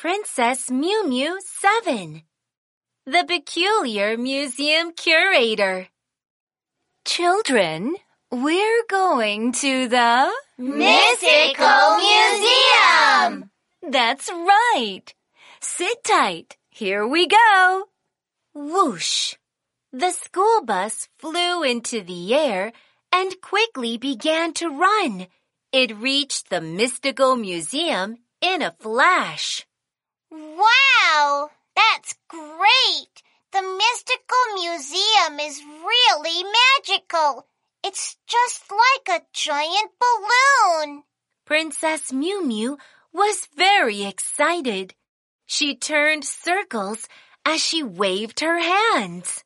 Princess Mew Mew 7 The Peculiar Museum Curator Children, we're going to the Mystical Museum! That's right. Sit tight. Here we go. Whoosh! The school bus flew into the air and quickly began to run. It reached the Mystical Museum in a flash. Wow! That's great! The Mystical Museum is really magical. It's just like a giant balloon. Princess Mew Mew was very excited. She turned circles as she waved her hands.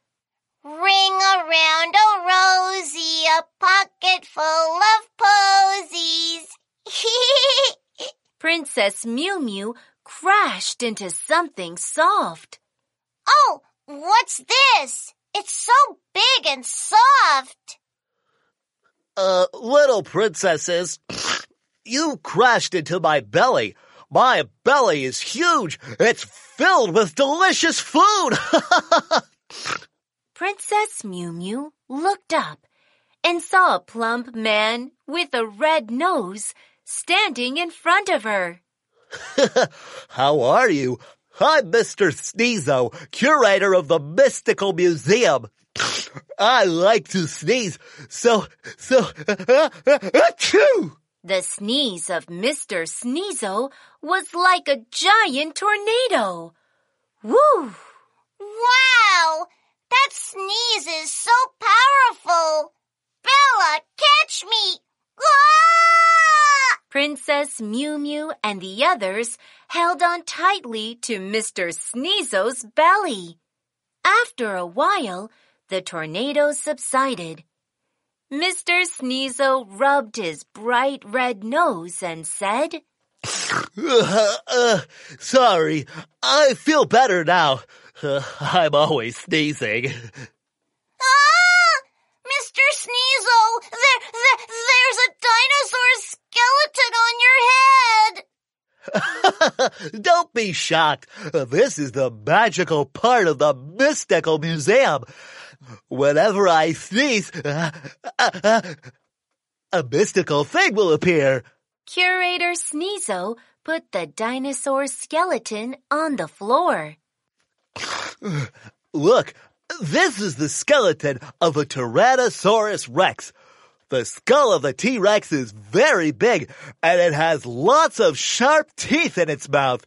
Ring around a rosy, a pocket full of posies. Princess Mew Mew crashed into something soft. oh, what's this? It's so big and soft. Uh, little princesses, you crashed into my belly. My belly is huge. It's filled with delicious food. Princess Mew Mew looked up and saw a plump man with a red nose standing in front of her. How are you? I'm Mr. Sneezo, curator of the Mystical Museum. I like to sneeze, so, so! The sneeze of Mr. Sneezo was like a giant tornado. Woo! Wow! That sneeze is so powerful. Bella, catch me! Ah! Princess Mew Mew and the others held on tightly to Mr. Sneezo's belly. After a while, the tornado subsided. Mr. Sneezo rubbed his bright red nose and said, Uh, uh, sorry, I feel better now. Uh, I'm always sneezing. Ah! Mr. Sneezo, there, there, there's a dinosaur skeleton on your head. Don't be shocked. This is the magical part of the Mystical Museum. Whenever I sneeze, uh, uh, uh, a mystical thing will appear. Curator Sneezo put the dinosaur skeleton on the floor. Look, this is the skeleton of a Tyrannosaurus Rex. The skull of the T-Rex is very big and it has lots of sharp teeth in its mouth.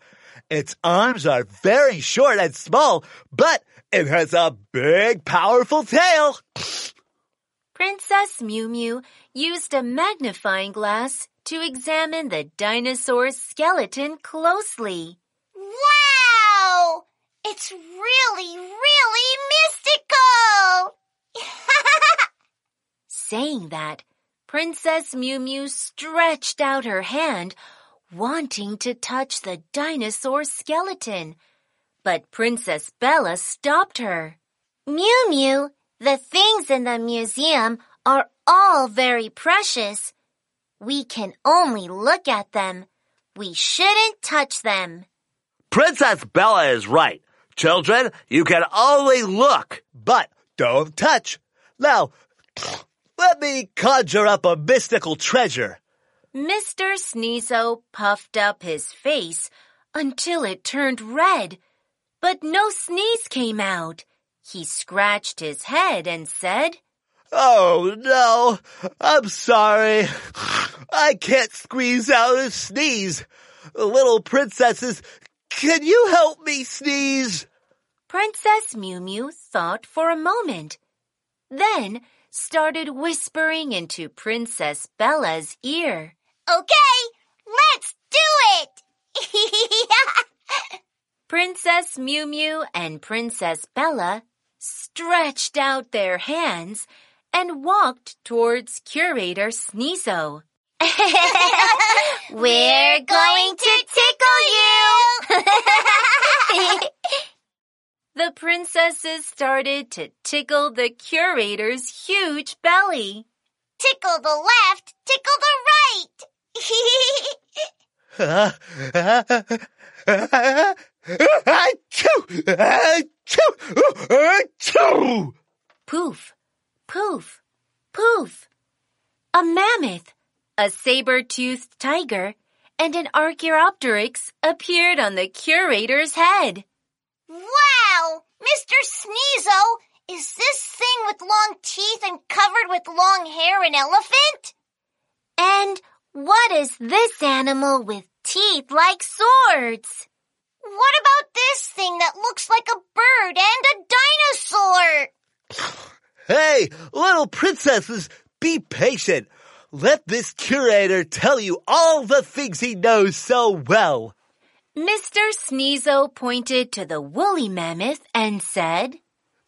Its arms are very short and small, but it has a big, powerful tail. Princess Mew Mew used a magnifying glass to examine the dinosaur's skeleton closely. Wow! It's really, really mystical! Saying that, Princess Mew Mew stretched out her hand, wanting to touch the dinosaur skeleton. But Princess Bella stopped her. Mew Mew, the things in the museum are all very precious. We can only look at them. We shouldn't touch them. Princess Bella is right. Children, you can only look, but don't touch. Now, let me conjure up a mystical treasure. Mr. Sneezo puffed up his face until it turned red, but no sneeze came out. He scratched his head and said, Oh no, I'm sorry. I can't squeeze out a sneeze. Little princesses, can you help me sneeze? Princess Mew Mew thought for a moment, then started whispering into Princess Bella's ear. Okay, let's do it! Princess Mew Mew and Princess Bella stretched out their hands and walked towards Curator Sneezo. We're going to tickle you! The princesses started to tickle the curator's huge belly. tickle the left, tickle the right! Poof, poof, poof. A mammoth, a saber-toothed tiger, and an Archaeopteryx appeared on the curator's head. Wow! Mr. Sneezo, is this thing with long teeth and covered with long hair an elephant? And what is this animal with teeth like swords? What about this thing that looks like a bird and a dinosaur? Hey, little princesses, be patient. Let this curator tell you all the things he knows so well. Mr. Sneezo pointed to the woolly mammoth and said,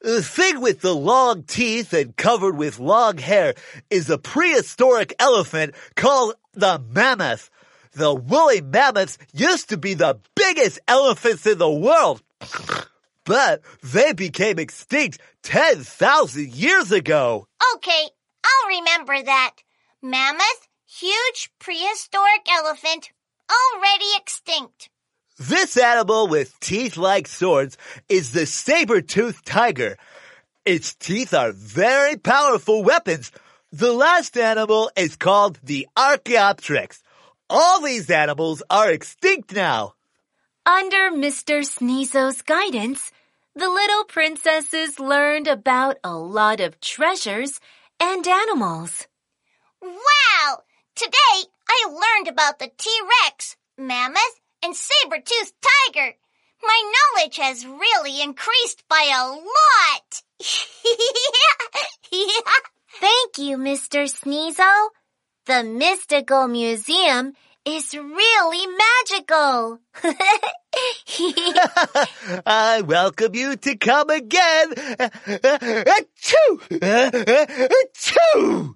The thing with the long teeth and covered with long hair is a prehistoric elephant called the mammoth. The woolly mammoths used to be the biggest elephants in the world. But they became extinct 10,000 years ago. Okay, I'll remember that. Mammoth, huge prehistoric elephant, already extinct. This animal with teeth like swords is the saber-toothed tiger. Its teeth are very powerful weapons. The last animal is called the Archaeopteryx. All these animals are extinct now. Under Mr. Sneezo's guidance, the little princesses learned about a lot of treasures and animals. Wow! Today I learned about the T-Rex, mammoth, and saber-toothed tiger. My knowledge has really increased by a lot. Thank you, Mr. Sneezo. The Mystical Museum is really magical. I welcome you to come again. Achoo! Achoo!